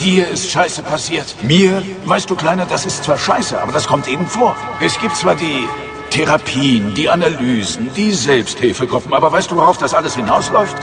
Dir ist Scheiße passiert. Mir? Weißt du, Kleiner, das ist zwar Scheiße, aber das kommt eben vor. Es gibt zwar die Therapien, die Analysen, die Selbsthilfegruppen, aber weißt du, worauf das alles hinausläuft?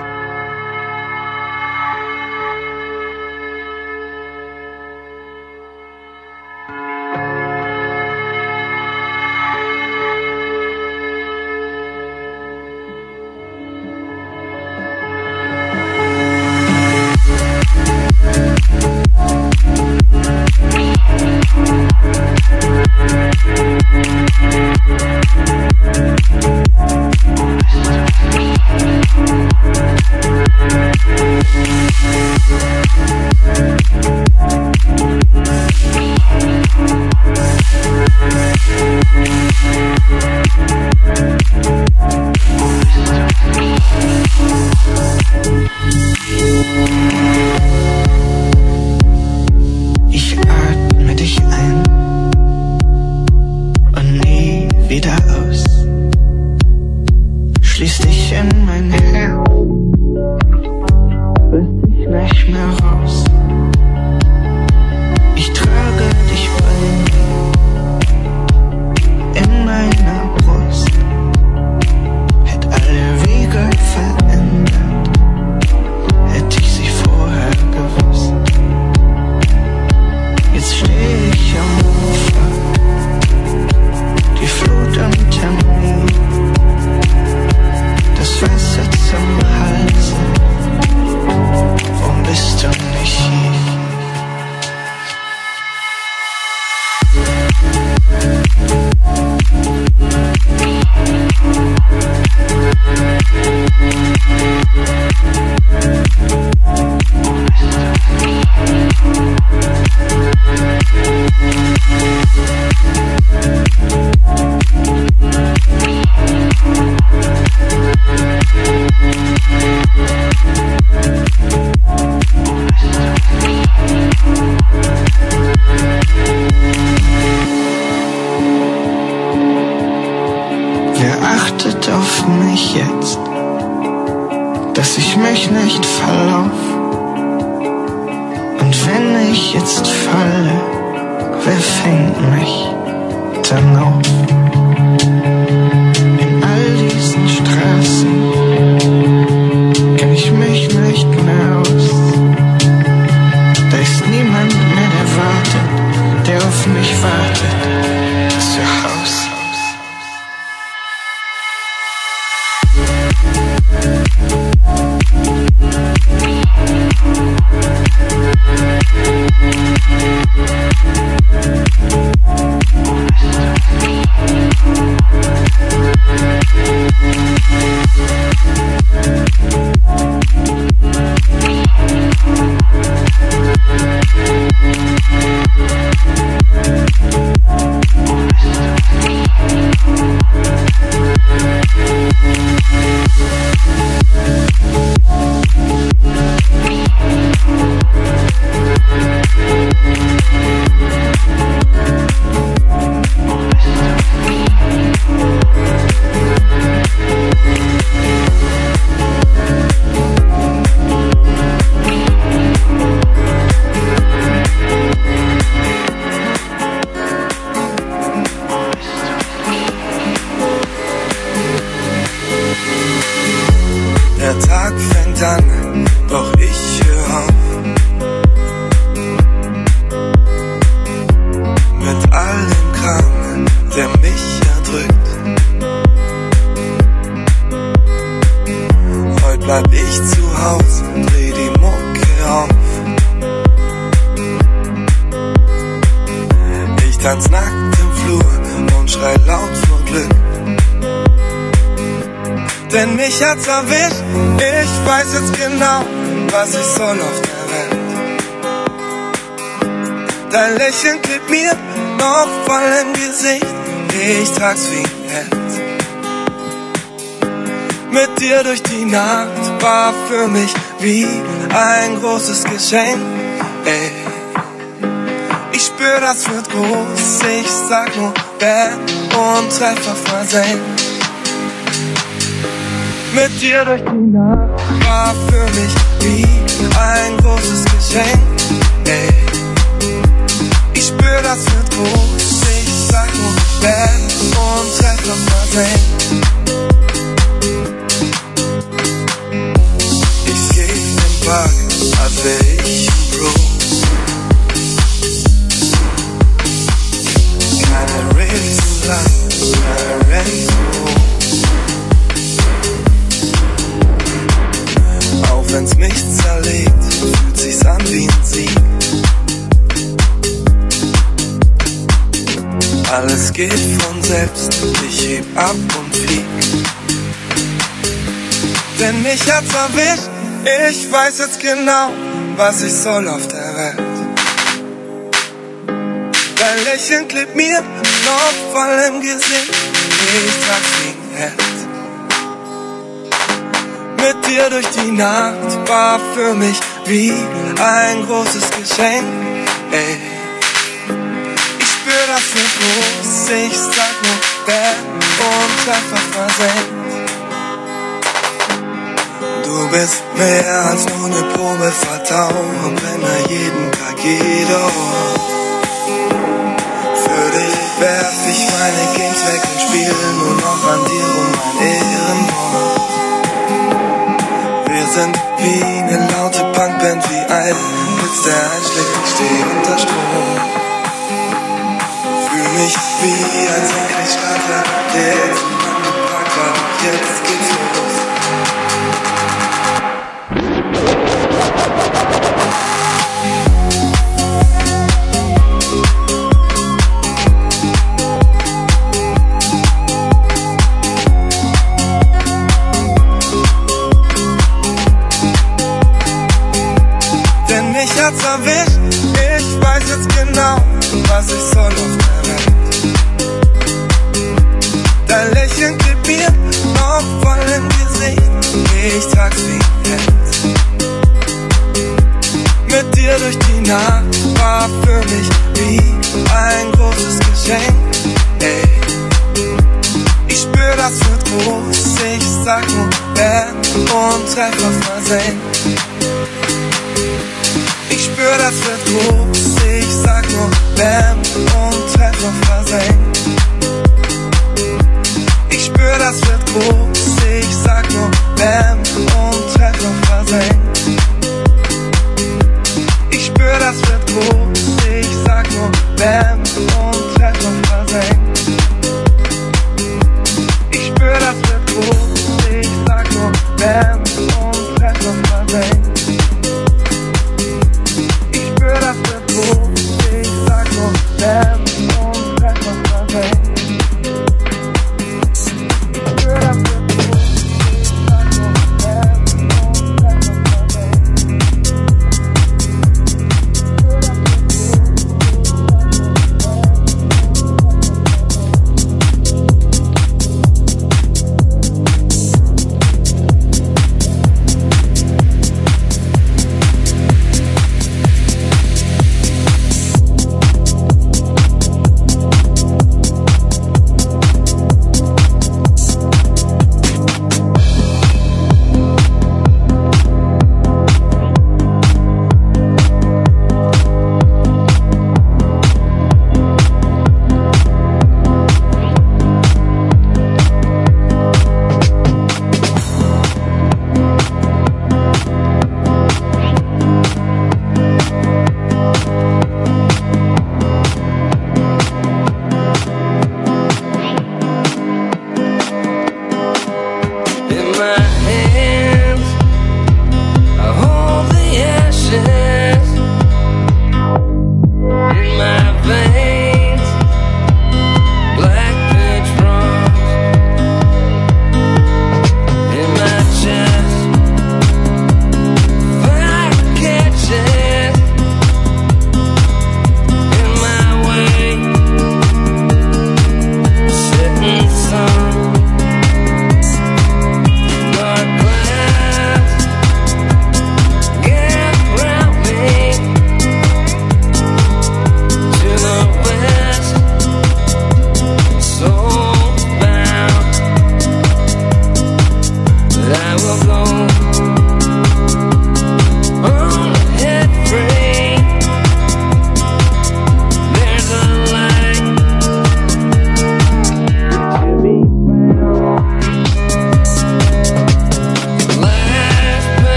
Chain, ey. Ich spür, das wird groß. Ich sag nur Bam und Treffer versehen. Mit dir durch die Nacht war für mich wie ein großes Geschenk, ey. Ich spür, das wird groß. Ich sag nur Bam und Treffer versehen. Selbst, ich heb ab und flieg. Denn mich hat's erwischt, ich weiß jetzt genau, was ich soll auf der Welt. Dein Lächeln klebt mir noch voll im Gesicht, ich trag's Held. Mit dir durch die Nacht war für mich wie ein großes Geschenk. Ey das wird groß, ich sag nur und einfach versenkt. Du bist mehr als nur eine Probe, vertrauen, brenne jeden KG dort. Für dich werf ich meine Games weg und spiele nur noch an dir um mein Ehrenwort. Wir sind wie eine laute Punkband, wie ein Blitz, der einschlägt, ich steh unter Strom mich wie ein Senkrechtstarter, der jetzt angebracht war. Jetzt geht's los. Und Treffer versenkt. Ich spür, das wird groß. Ich sag nur Bam und Treffer versenkt spür,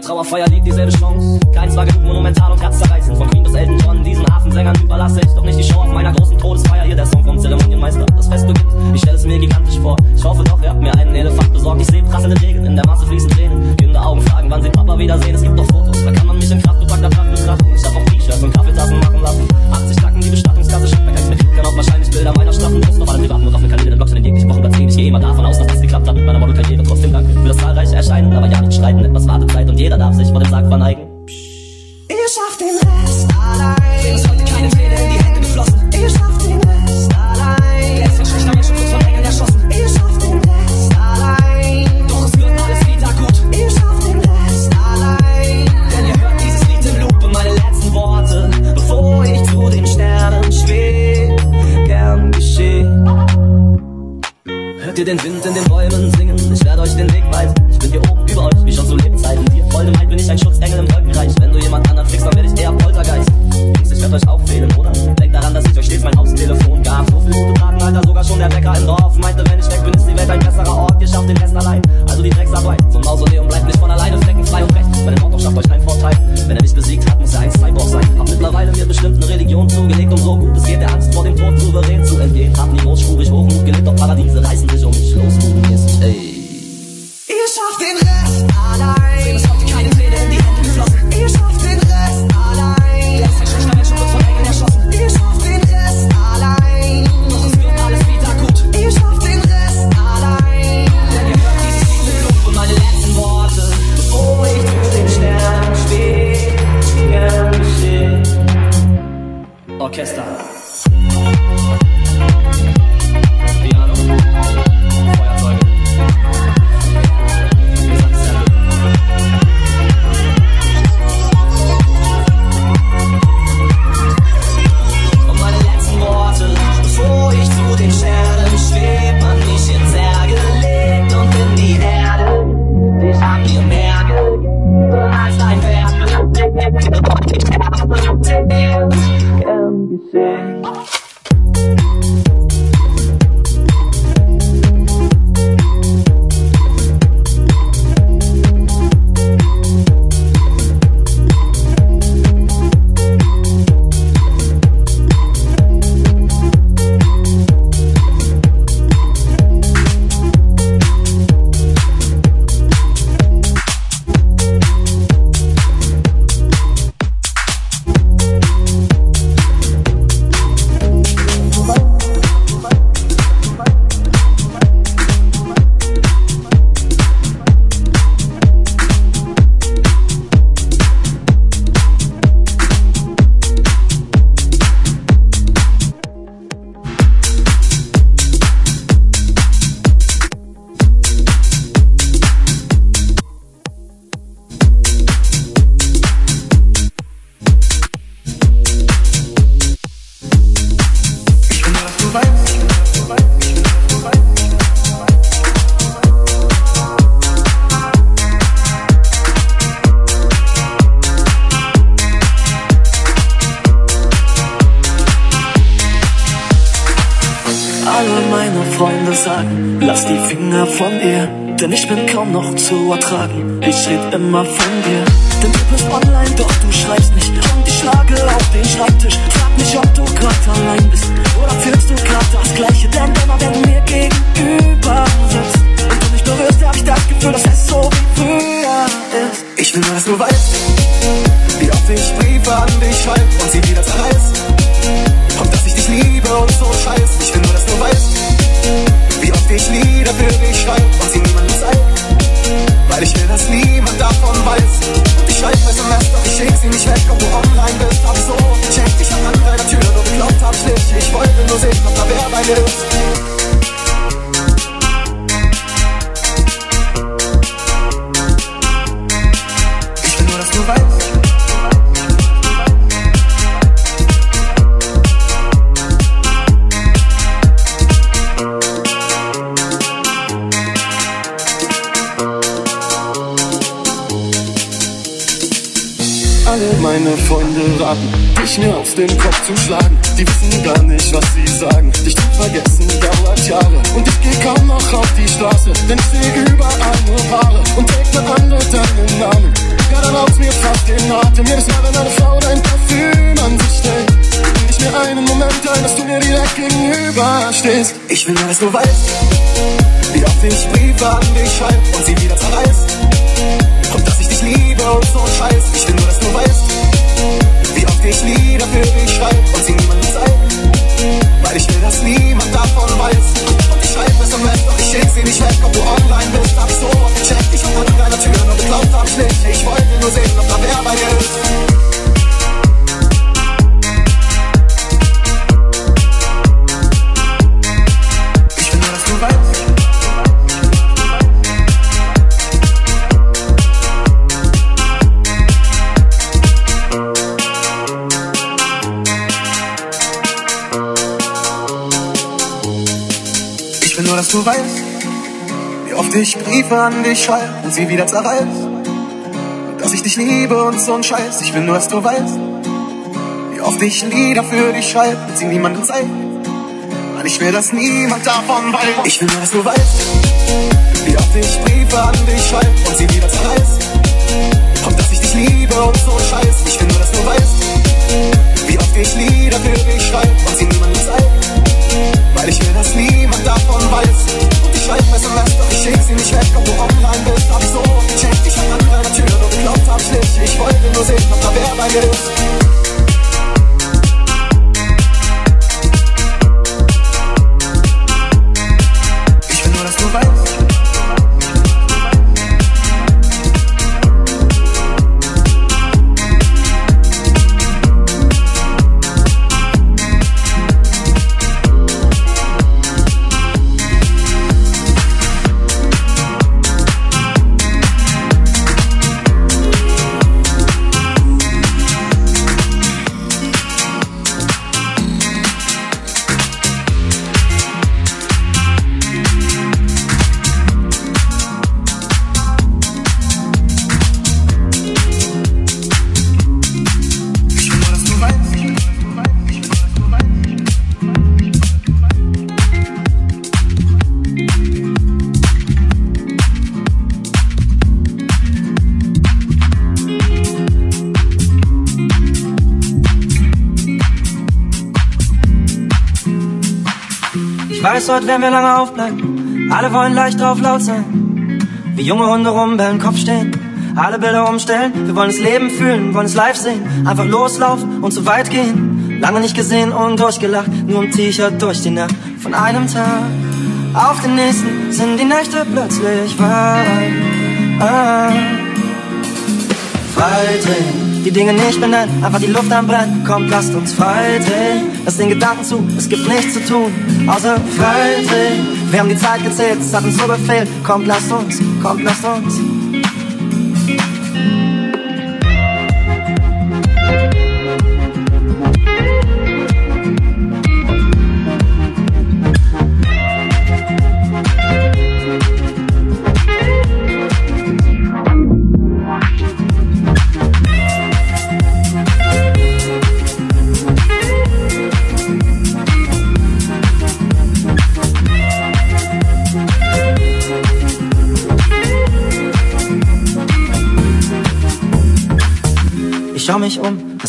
entra la falla di ertragen. Ich und sie wieder zerreiß. Und dass ich dich liebe und so ein Scheiß. Ich will nur, dass du weißt, wie oft ich Lieder für dich schreib und sie niemandem zeig. Weil ich will, dass niemand davon weiß. Ich will nur, dass du weißt, wie oft ich Briefe an dich schreib und sie wieder zerreiß. Und dass ich dich liebe und so ein Scheiß. Ich will nur, dass du weißt, wie oft ich Lieder für dich schreib und sie niemandem zeig. Weil ich will, dass niemand davon weiß. Und ich schreib SMS, doch ich schick sie nicht weg, ob du online bist. Hab ich so gecheckt, ich hab an deiner Tür, nur geglaubt hab ich nicht. Ich wollte nur sehen, ob da wer bei mir ist. Heute werden wir lange aufbleiben. Alle wollen leicht drauf laut sein. Wie junge Hunde rumbellen, Kopf stehen. Alle Bilder umstellen. Wir wollen das Leben fühlen, wollen es live sehen. Einfach loslaufen und so weit gehen. Lange nicht gesehen und durchgelacht. Nur im T-Shirt durch die Nacht. Von einem Tag auf den nächsten sind die Nächte plötzlich weit. Ah. Freidrehen, die Dinge nicht benennen, einfach die Luft anbrennen. Kommt, lasst uns freidrehen. Lass den Gedanken zu, es gibt nichts zu tun, außer freidrehen. Wir haben die Zeit gezählt, es hat uns so befehlt. Kommt, lasst uns, kommt, lasst uns.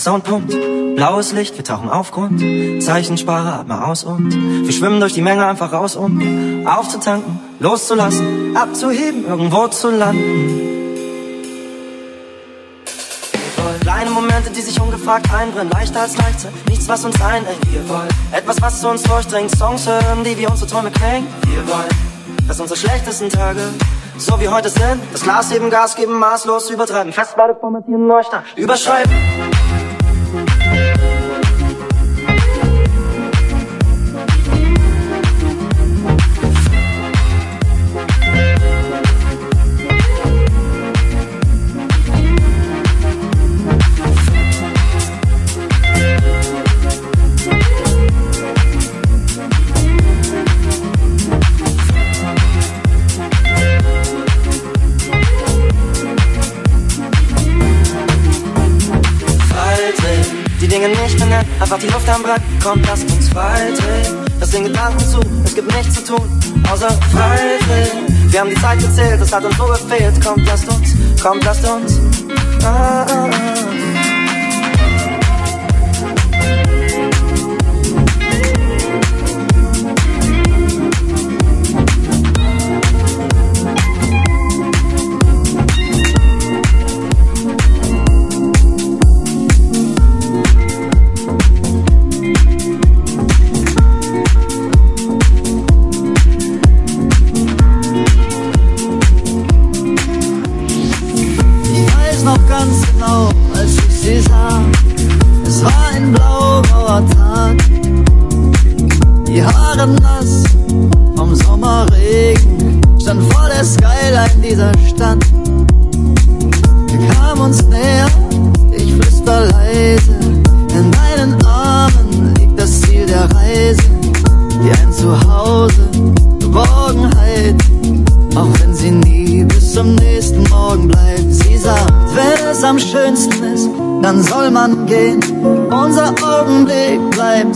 Der Sound pumpt. Blaues Licht, wir tauchen auf Grund. Zeichensparer, atme aus und wir schwimmen durch die Menge einfach raus, um aufzutanken, loszulassen, abzuheben, irgendwo zu landen. Kleine Momente, die sich ungefragt einbrennen, leichter als Leichtsinn, nichts was uns einengt. Wir wollen etwas, was zu uns durchdringt, Songs hören, die wie unsere Träume klingen. Wir wollen, dass unsere schlechtesten Tage so wie heute sind. Das Glas heben, Gas geben, maßlos übertreiben. Festplatte formatieren, Neustart, überschreiben. Brand. Kommt, lasst uns freidrehen. Das sind Gedanken zu, es gibt nichts zu tun, außer freidrehen. Wir haben die Zeit gezählt, das hat uns so gefehlt. Kommt, lasst uns, kommt, lasst uns. Ah, ah, ah.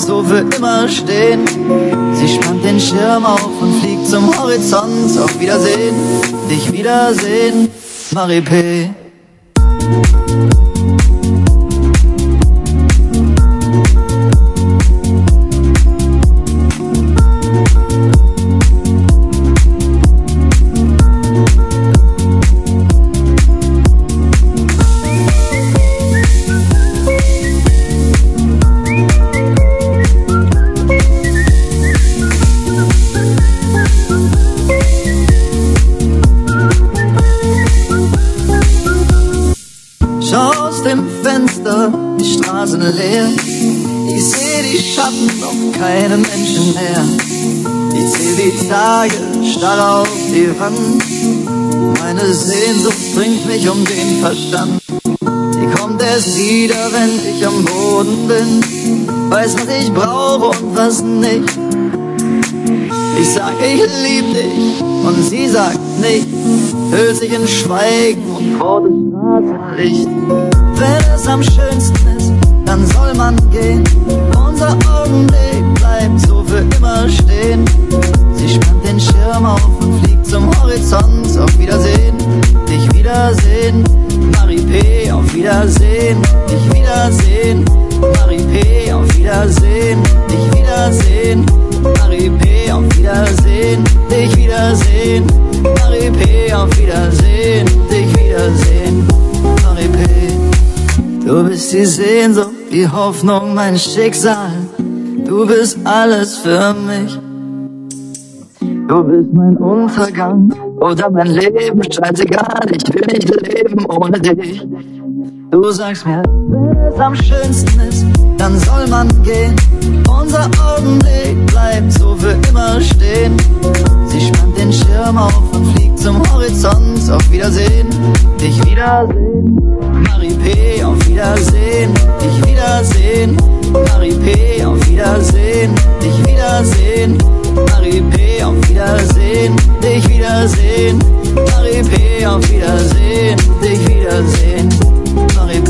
So für immer stehen. Sie spannt den Schirm auf und fliegt zum Horizont. Auf Wiedersehen, dich wiedersehen, Marie P. Hand. Meine Sehnsucht bringt mich um den Verstand. Die kommt erst wieder, wenn ich am Boden bin. Weiß, was ich brauche und was nicht. Ich sag, ich lieb dich und sie sagt nicht. Hüllt sich in Schweigen und vor das Straßenlicht. Wenn es am schönsten ist, dann soll man gehen. Unser Augenblick bleibt so für immer stehen. Sie spannt den Schirm auf und fliegt zum Horizont. Auf Wiedersehen, dich wiedersehen. Marie P. Auf Wiedersehen, dich wiedersehen. Marie P. Auf Wiedersehen, dich wiedersehen. Marie P. Auf Wiedersehen, dich wiedersehen. Marie P. Auf Wiedersehen, dich wiedersehen. Marie P. Du bist die Sehnsucht, die Hoffnung, mein Schicksal. Du bist alles für mich. Du bist mein Untergang oder mein Leben, scheißegal, ich will nicht leben ohne dich. Du sagst mir, wenn es am schönsten ist, dann soll man gehen. Unser Augenblick bleibt so für immer stehen. Sie spannt den Schirm auf und fliegt zum Horizont. Auf Wiedersehen, dich wiedersehen. Marie P. auf Wiedersehen, dich wiedersehen. Marie P. auf Wiedersehen, dich wiedersehen. Marie P. auf Wiedersehen, dich wiedersehen. Marie P. auf Wiedersehen, dich wiedersehen. Marie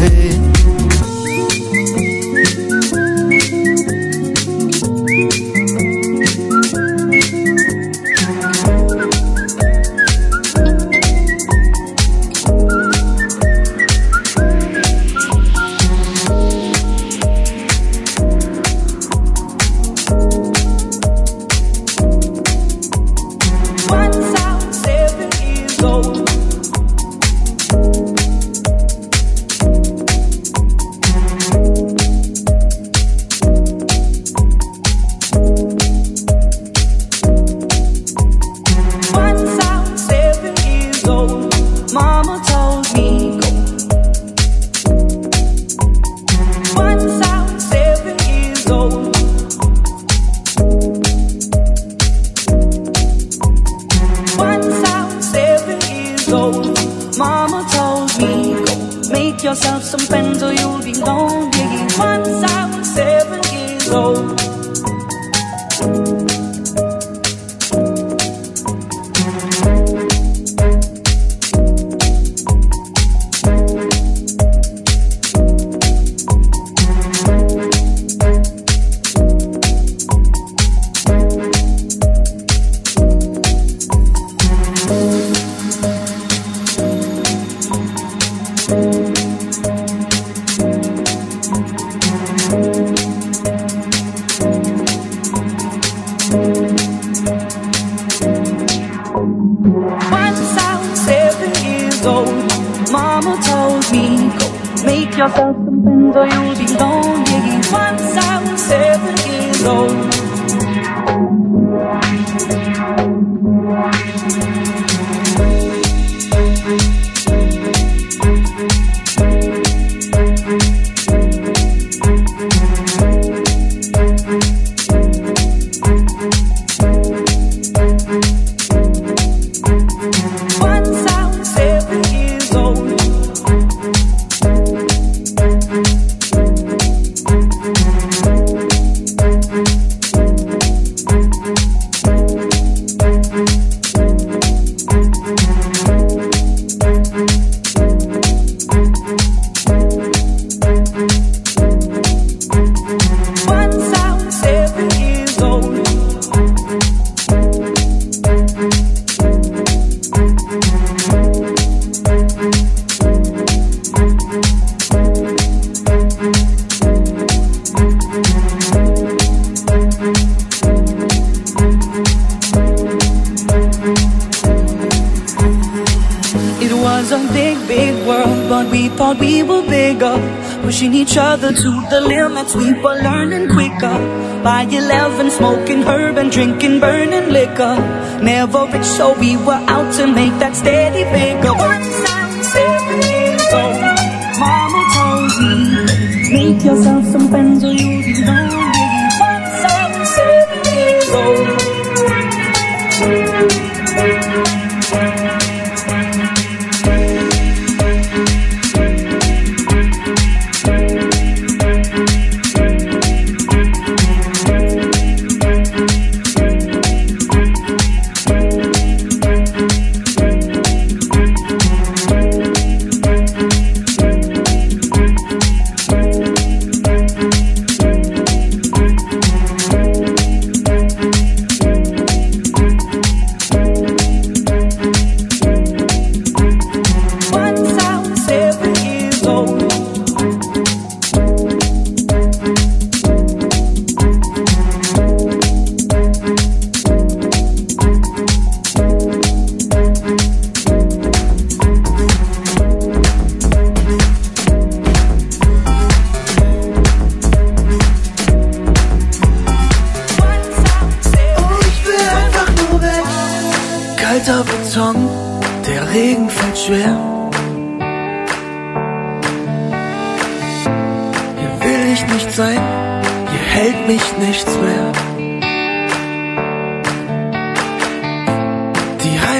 yourself something so you'll be lonely. Once I was seven years old. drinking, burning liquor. Never rich, so we were out to make that steady bigger.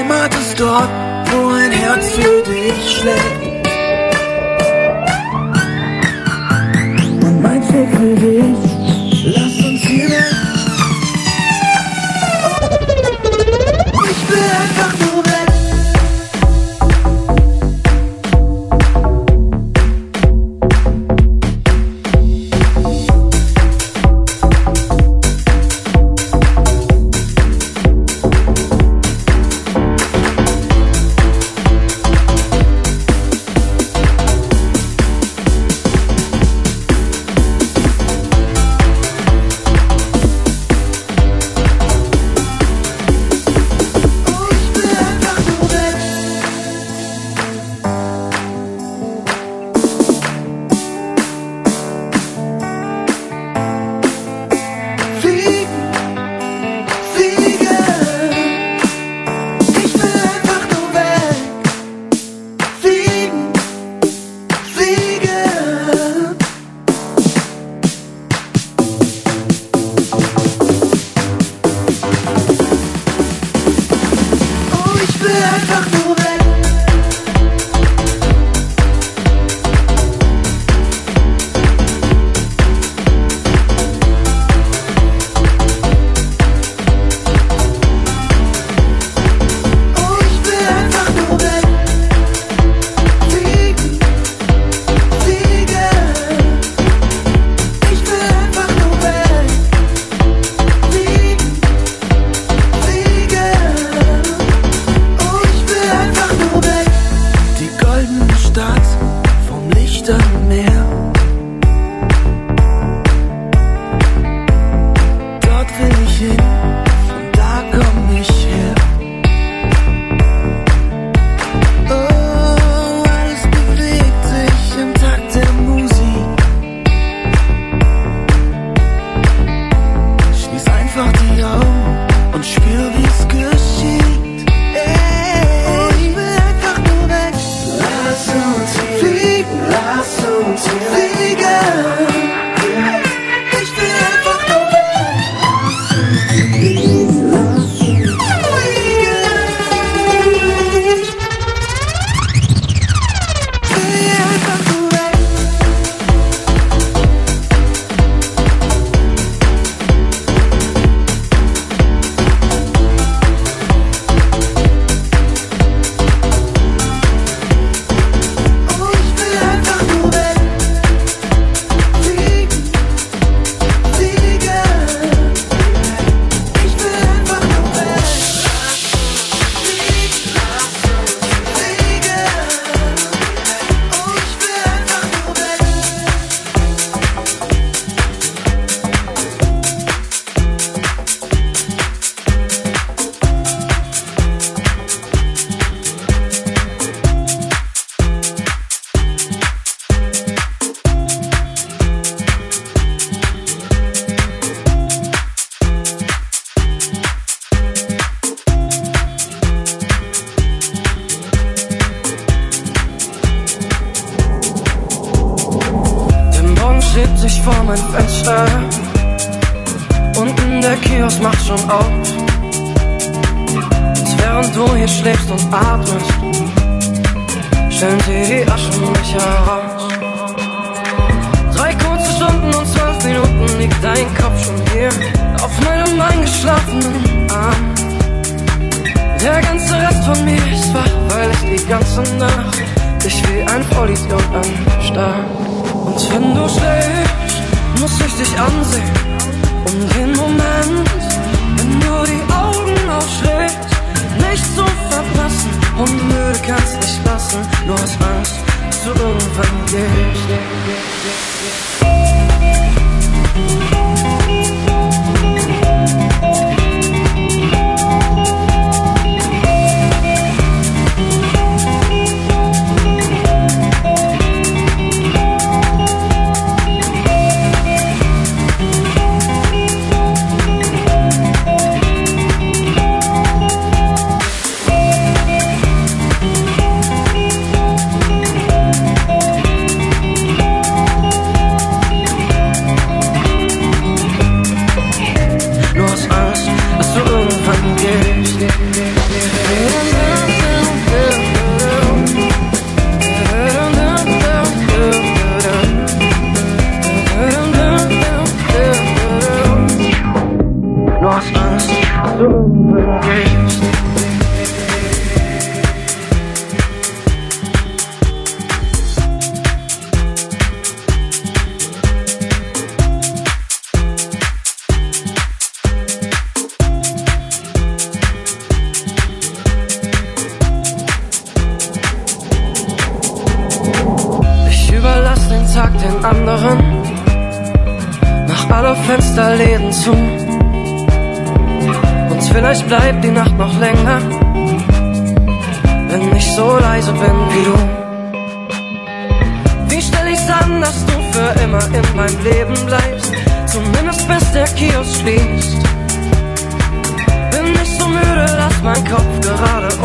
Heimat ist dort, wo ein Herz für dich schlägt. Und mein Fleck für dich, lass uns hier weg. Ich will einfach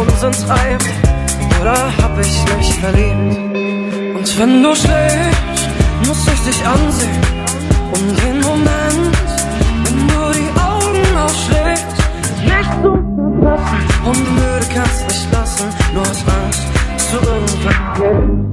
uns entreibt? Oder hab ich mich verliebt? Und wenn du schläfst, muss ich dich ansehen. Um den Moment, wenn du die Augen aufschlägst, nicht zu verpassen. Und müde kannst nicht lassen, nur aus Angst, zu du irgendwann gehst.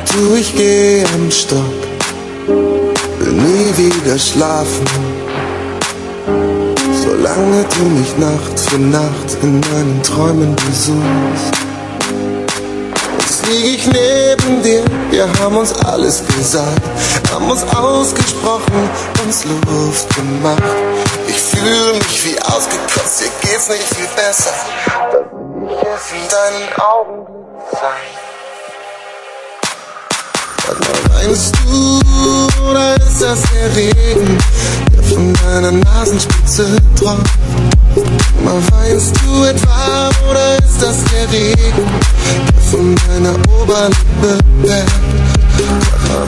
und du, ich geh im Stock, will nie wieder schlafen, solange du mich Nacht für Nacht in meinen Träumen besuchst. Jetzt lieg ich neben dir, wir haben uns alles gesagt, haben uns ausgesprochen, uns Luft gemacht. Ich fühle mich wie ausgekotzt, dir geht's nicht viel besser. Dann will ich es in deinen Augen sein. Weinst du oder ist das der Regen, der von deiner Nasenspitze tropft? Mal weinst du etwa oder ist das der Regen, der von deiner Oberlippe fährt?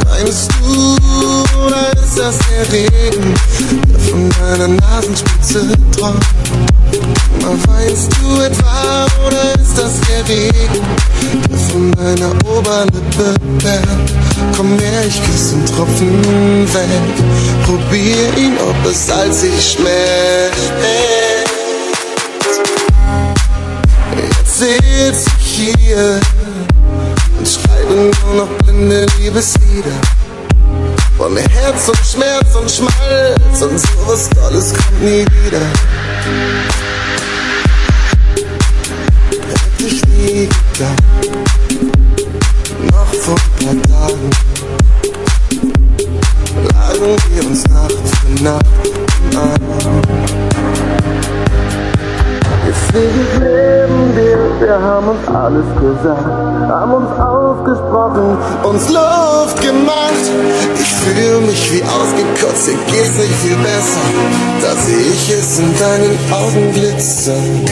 Weinst du oder ist das der Regen, der von deiner Nasenspitze tropft? Mal weinst du etwa oder ist das der Regen, der von deiner Oberlippe fährt? Komm her, ich küsse den Tropfen weg. Probier ihn, ob es salzig schmeckt. Jetzt sitz ich hier und schreibe nur noch blinde Liebeslieder. Von Herz und Schmerz und Schmalz und sowas Tolles kommt nie wieder. Hätte ich nie gedacht paar Tagen lagen wir uns Nacht für Nacht im Arm. Deswegen leben wir, wir haben uns alles gesagt, haben uns ausgesprochen, uns Luft gemacht. Ich fühle mich wie ausgekotzt, hier geht's nicht viel besser, da sehe ich es in deinen Augen glitzern.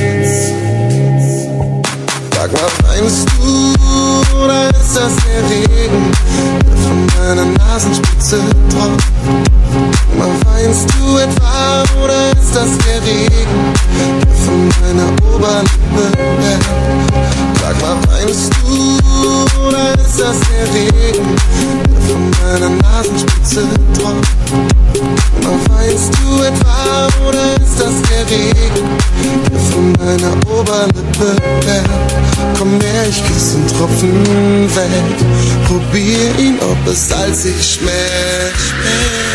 Sag mal, meinst du, oder ist das der Regen, der von meiner Nasenspitze tropft? Mal weinst du etwa, oder ist das der Regen, der von meiner Oberlippe? Sag mal, weinst du, oder ist das der Regen, der von meiner Nasenspitze tropft? Mal weinst du etwa, oder ist das der Regen, der von meiner Oberlippe perlt? Komm her, ich küsse einen Tropfen weg, probier ihn, ob es salzig schmeckt.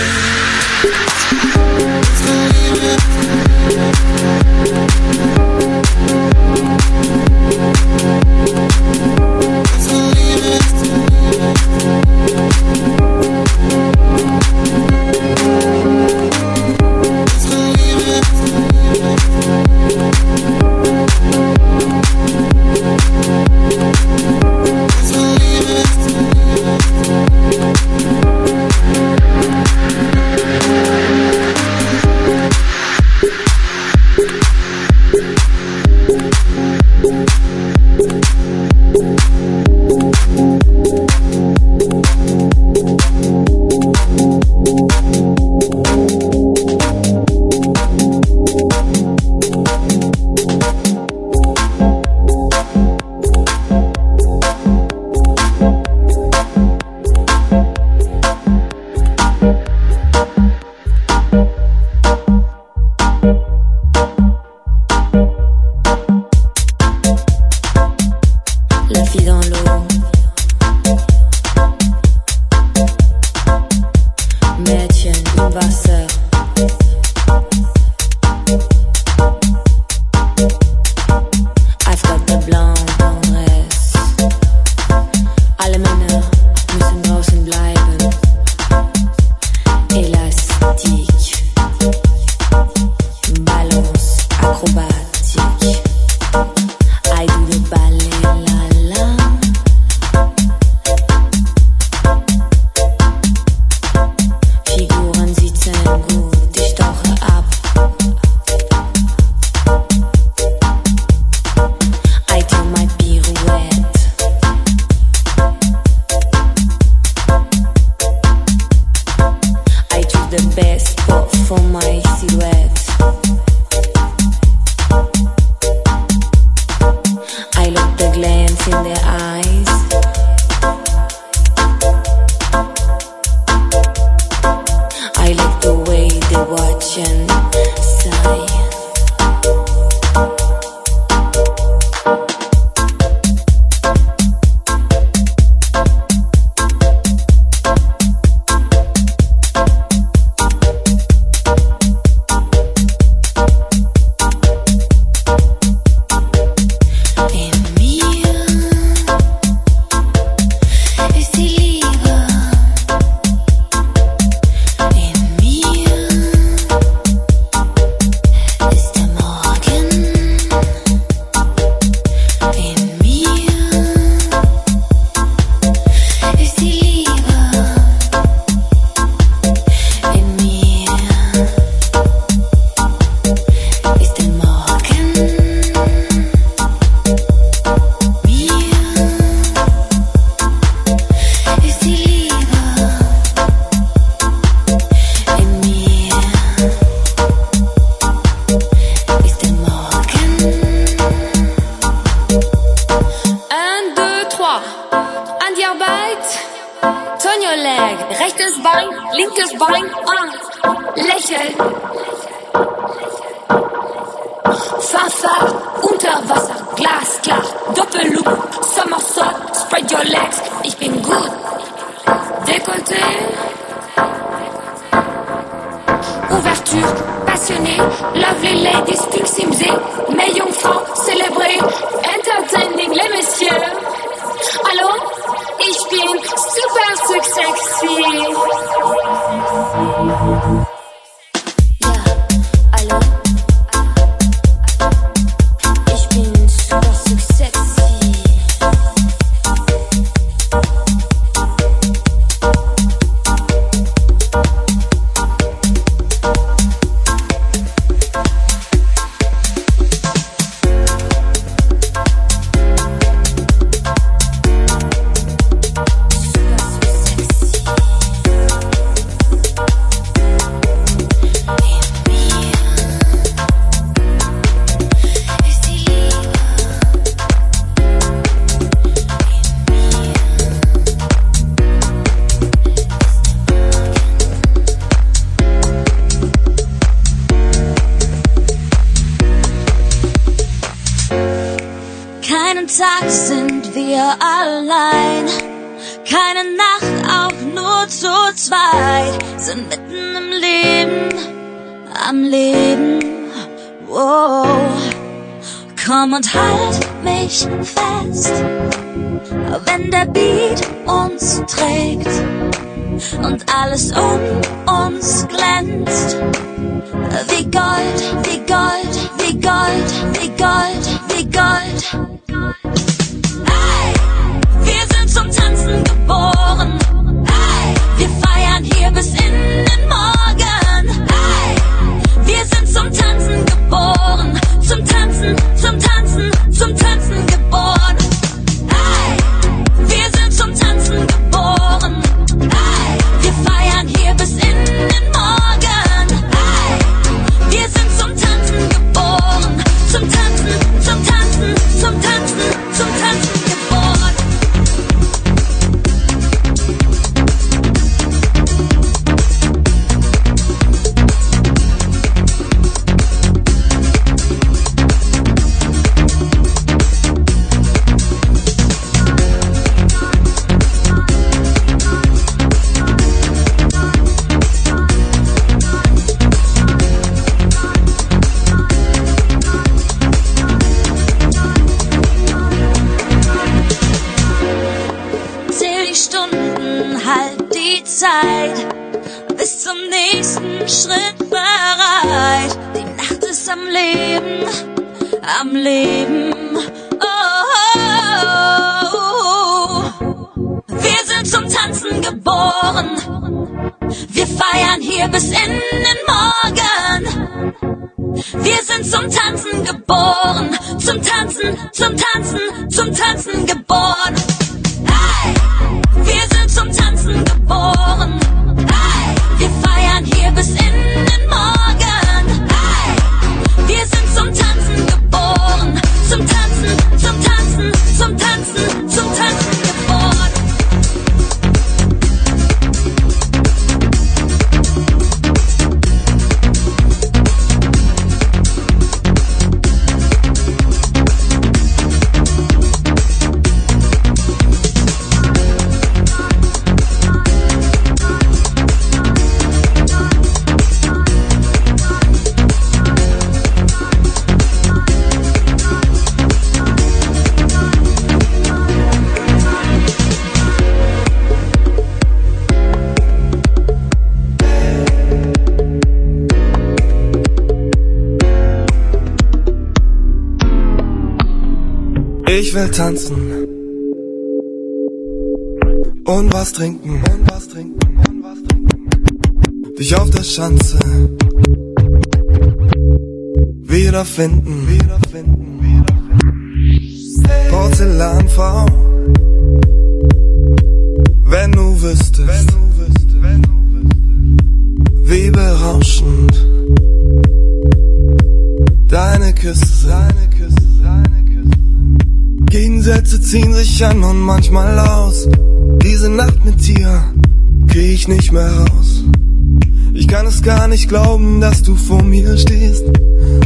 On your leg. Rechtes Bein, linkes Bein, ah, lächel. Fahrfahrt, Unterwasser, glasklar, Doppelloop, Somersault, spread your legs, ich bin gut. Décolleté, ouverture, passionné, love les ladies, pink simsé, mais enfant, célébré, entertaining les messieurs. Allô? Super sexy. Am Leben. Wow. Komm und halt mich fest, wenn der Beat uns trägt und alles um uns glänzt. Wie Gold, wie Gold, wie Gold, wie Gold, wie Gold. Zeit. Bis zum nächsten Schritt bereit. Die Nacht ist am Leben, am Leben. Oh, oh, oh. Wir sind zum Tanzen geboren. Wir feiern hier bis in den Morgen. Wir sind zum Tanzen geboren. Zum Tanzen, zum Tanzen, zum Tanzen geboren. Ich will tanzen. Und was trinken. Und was trinken. Und was trinken. Dich auf der Schanze. Wiederfinden, wiederfinden, wiederfinden. Porzellanfrau, wenn du wüsstest, wenn du wüsstest, wenn du wüsstest, wie berauschend. Deine Küsse, deine. Gegensätze ziehen sich an und manchmal aus. Diese Nacht mit dir krieg ich nicht mehr raus. Ich kann es gar nicht glauben, dass du vor mir stehst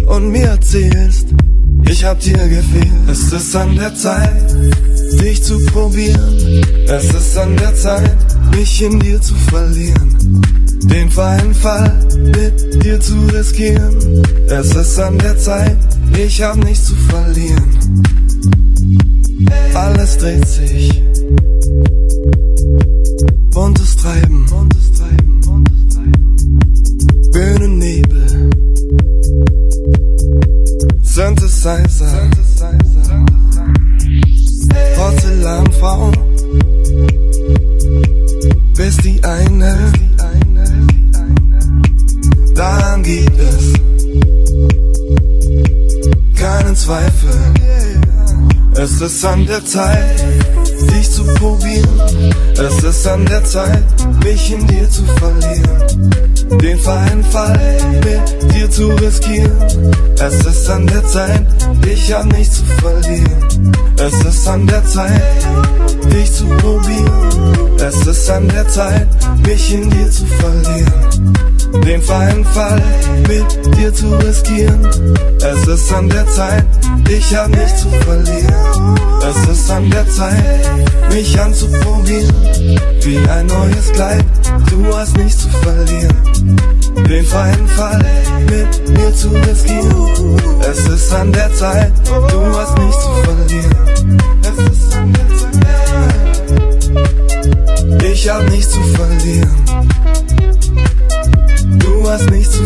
und mir erzählst, ich hab dir gefehlt. Es ist an der Zeit, dich zu probieren. Es ist an der Zeit, mich in dir zu verlieren. Den freien Fall mit dir zu riskieren. Es ist an der Zeit, ich hab nichts zu verlieren. Alles dreht sich. Buntes Treiben. Bühnennebel. Synthesizer. Porzellanfrau. Es ist an der Zeit, dich zu probieren. Es ist an der Zeit, mich in dir zu verlieren. Den freien Fall mit dir zu riskieren. Es ist an der Zeit, ich hab nichts zu verlieren. Es ist an der Zeit, dich zu probieren. Es ist an der Zeit, mich in dir zu verlieren. Den freien Fall mit dir zu riskieren. Es ist an der Zeit, ich hab nichts zu verlieren. Es ist an der Zeit, mich anzuprobieren. Wie ein neues Kleid, du hast nichts zu verlieren. Den freien Fall mit mir zu riskieren. Es ist an der Zeit, du hast nichts zu verlieren. Es ist an der Zeit. Ich hab nichts zu verlieren. Du hast nichts zu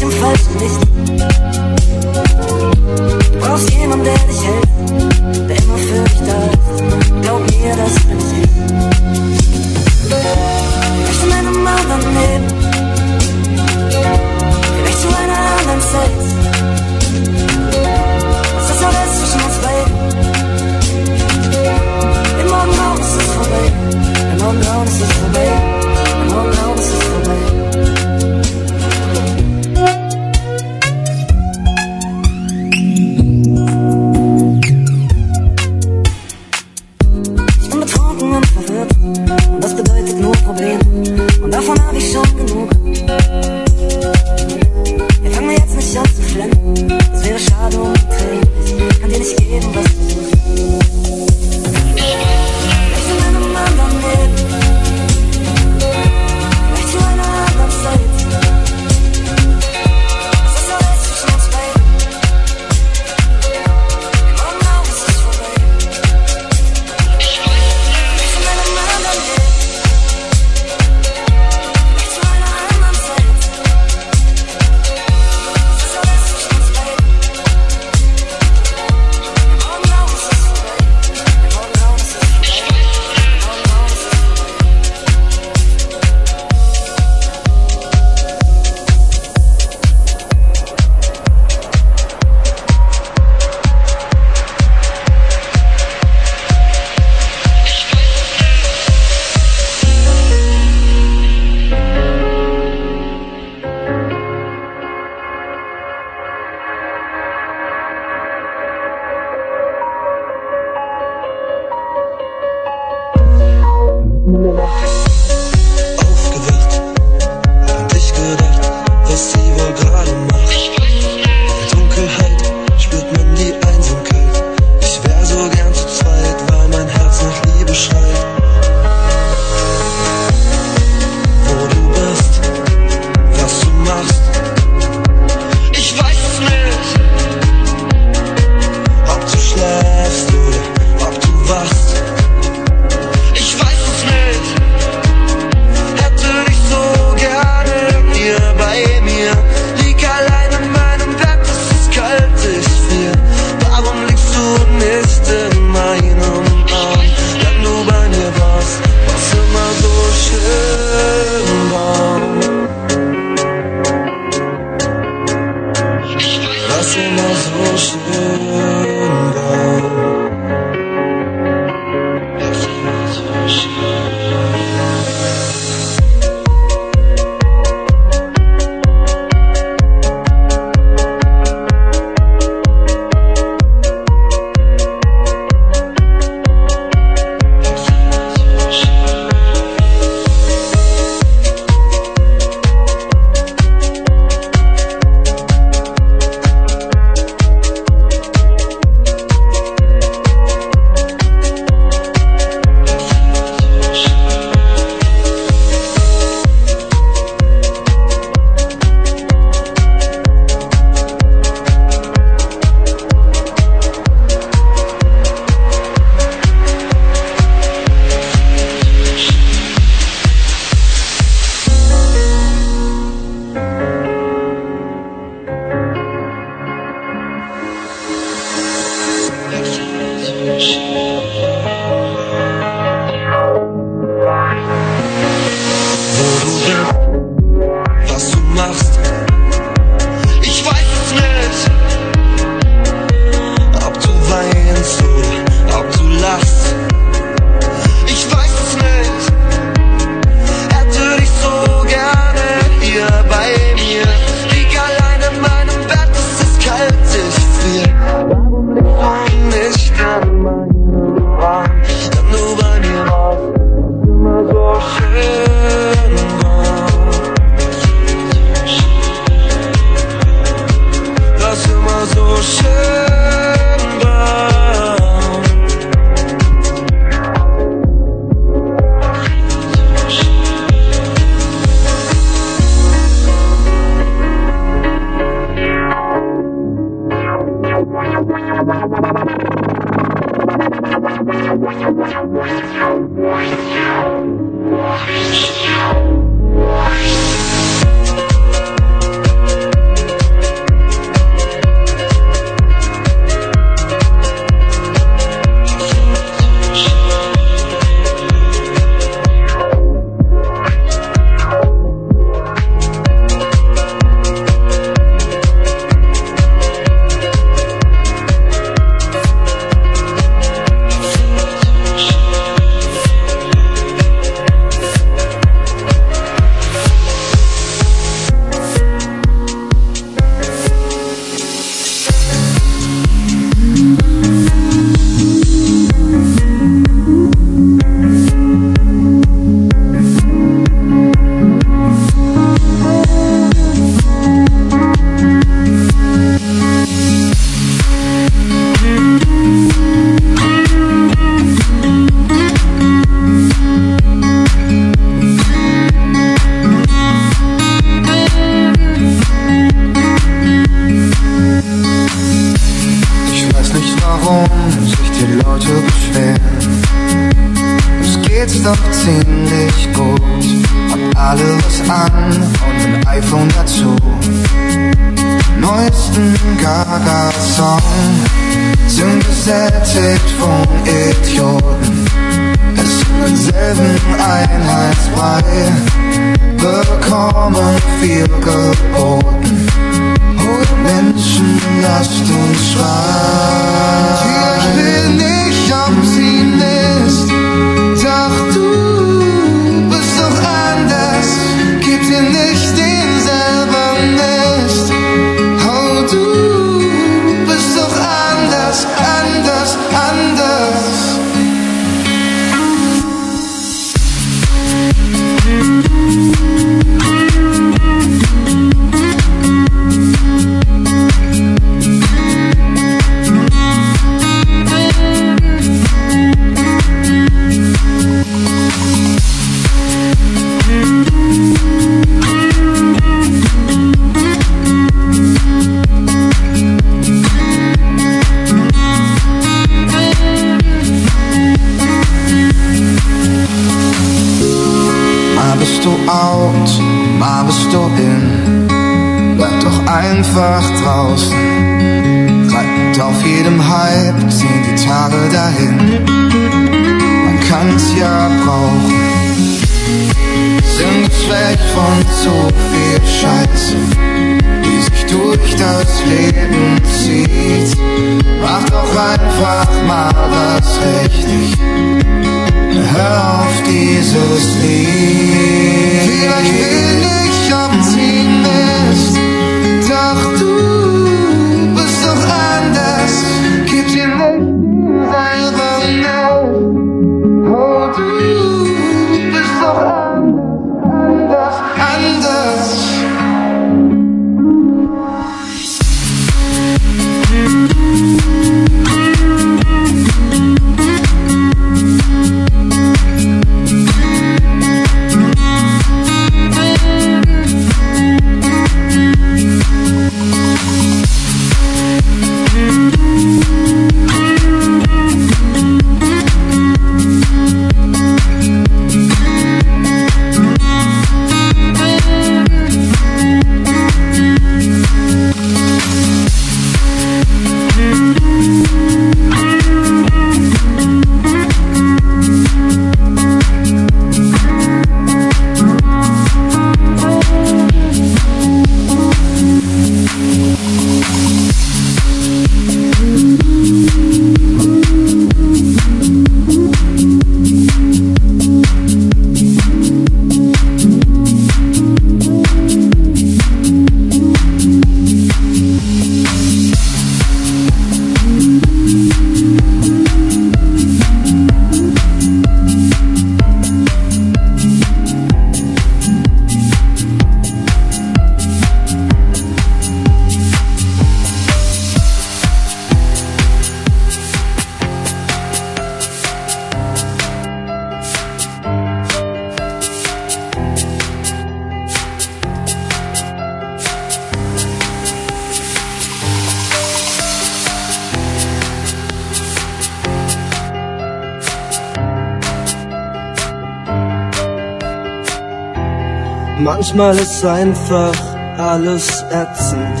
Manchmal ist einfach alles ätzend.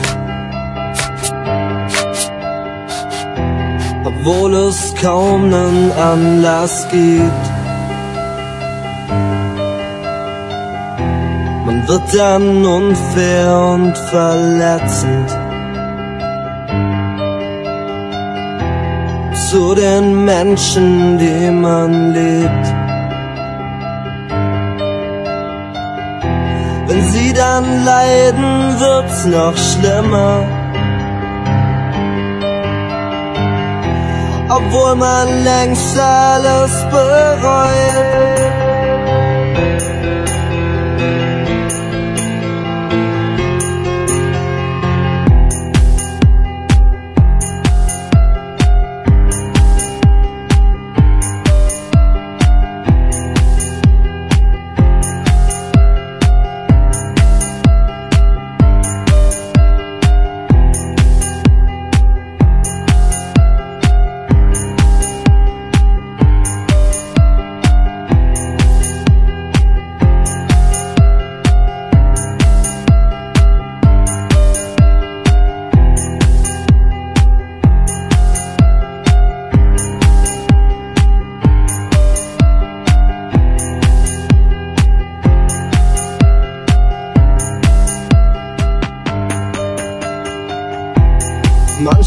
Obwohl es kaum nen Anlass gibt. Man wird dann unfair und verletzend. Zu den Menschen, die man liebt. dann leiden, wird's noch schlimmer. Obwohl man längst alles bereut.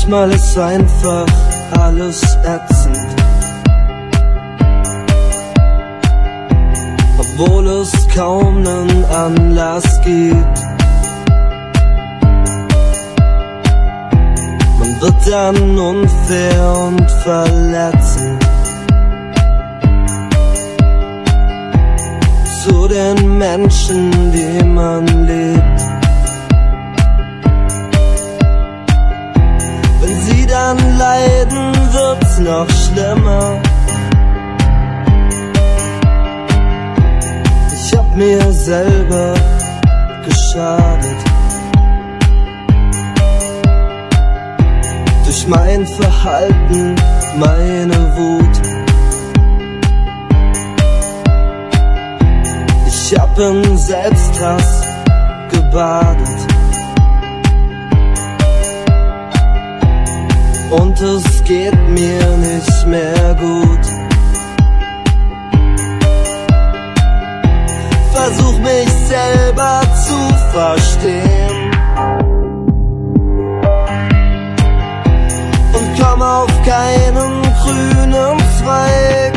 Manchmal ist einfach alles ätzend. Obwohl es kaum nen Anlass gibt. Man wird dann unfair und verletzend. Zu den Menschen, die man liebt. Noch schlimmer. Ich hab mir selber geschadet. Durch mein Verhalten, meine Wut. Ich hab in Selbsthass gebadet. und es geht mir nicht mehr gut. Versuch mich selber zu verstehen und komm auf keinen grünen Zweig.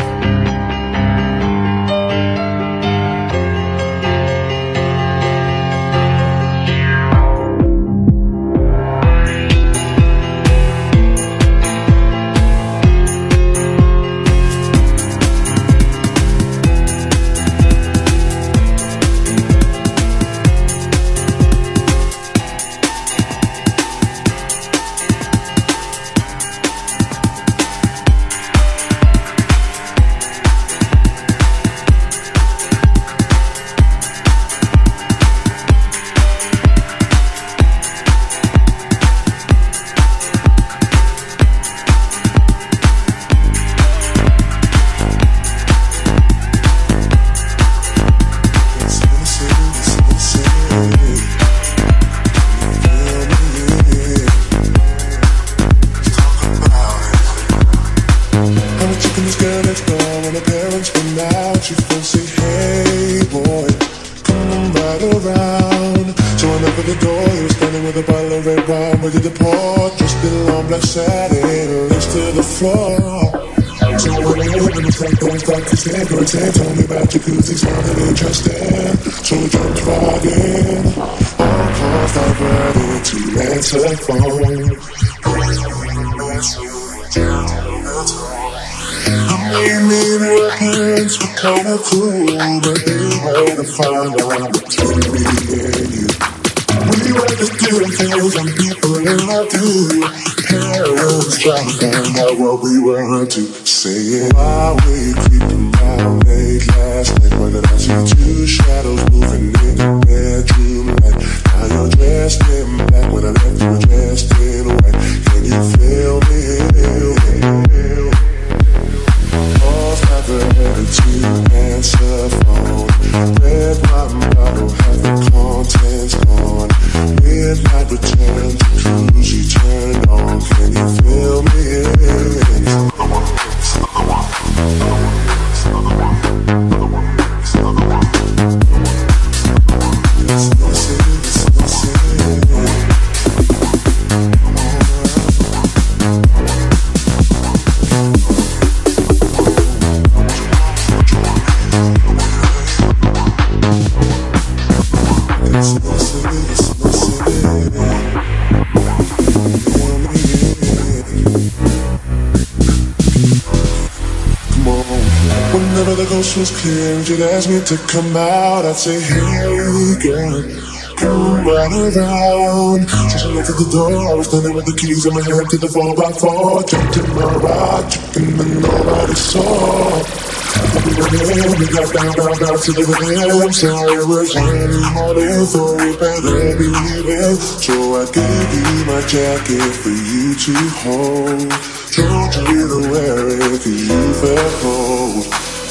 I'm leaning with hands, we're kinda cool But ain't way to find out between me and you We were just doing things and people in our view Parents trying to find out what we were into Saying why we creeping out late last night When I see two shadows moving in the bedroom light Now you're dressed in return. You'd ask me to come out, I'd say, hey girl, come right around. She looked at the door, I was standing with the keys in my hand to the 4x4. Jumped in my ride, tripping and nobody saw. We got down, down, down to the rim, so it was raining morning, so we better be leaving. So I gave you my jacket for you to hold. Told you to wear it, cause you felt cold.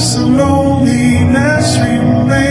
of loneliness remains.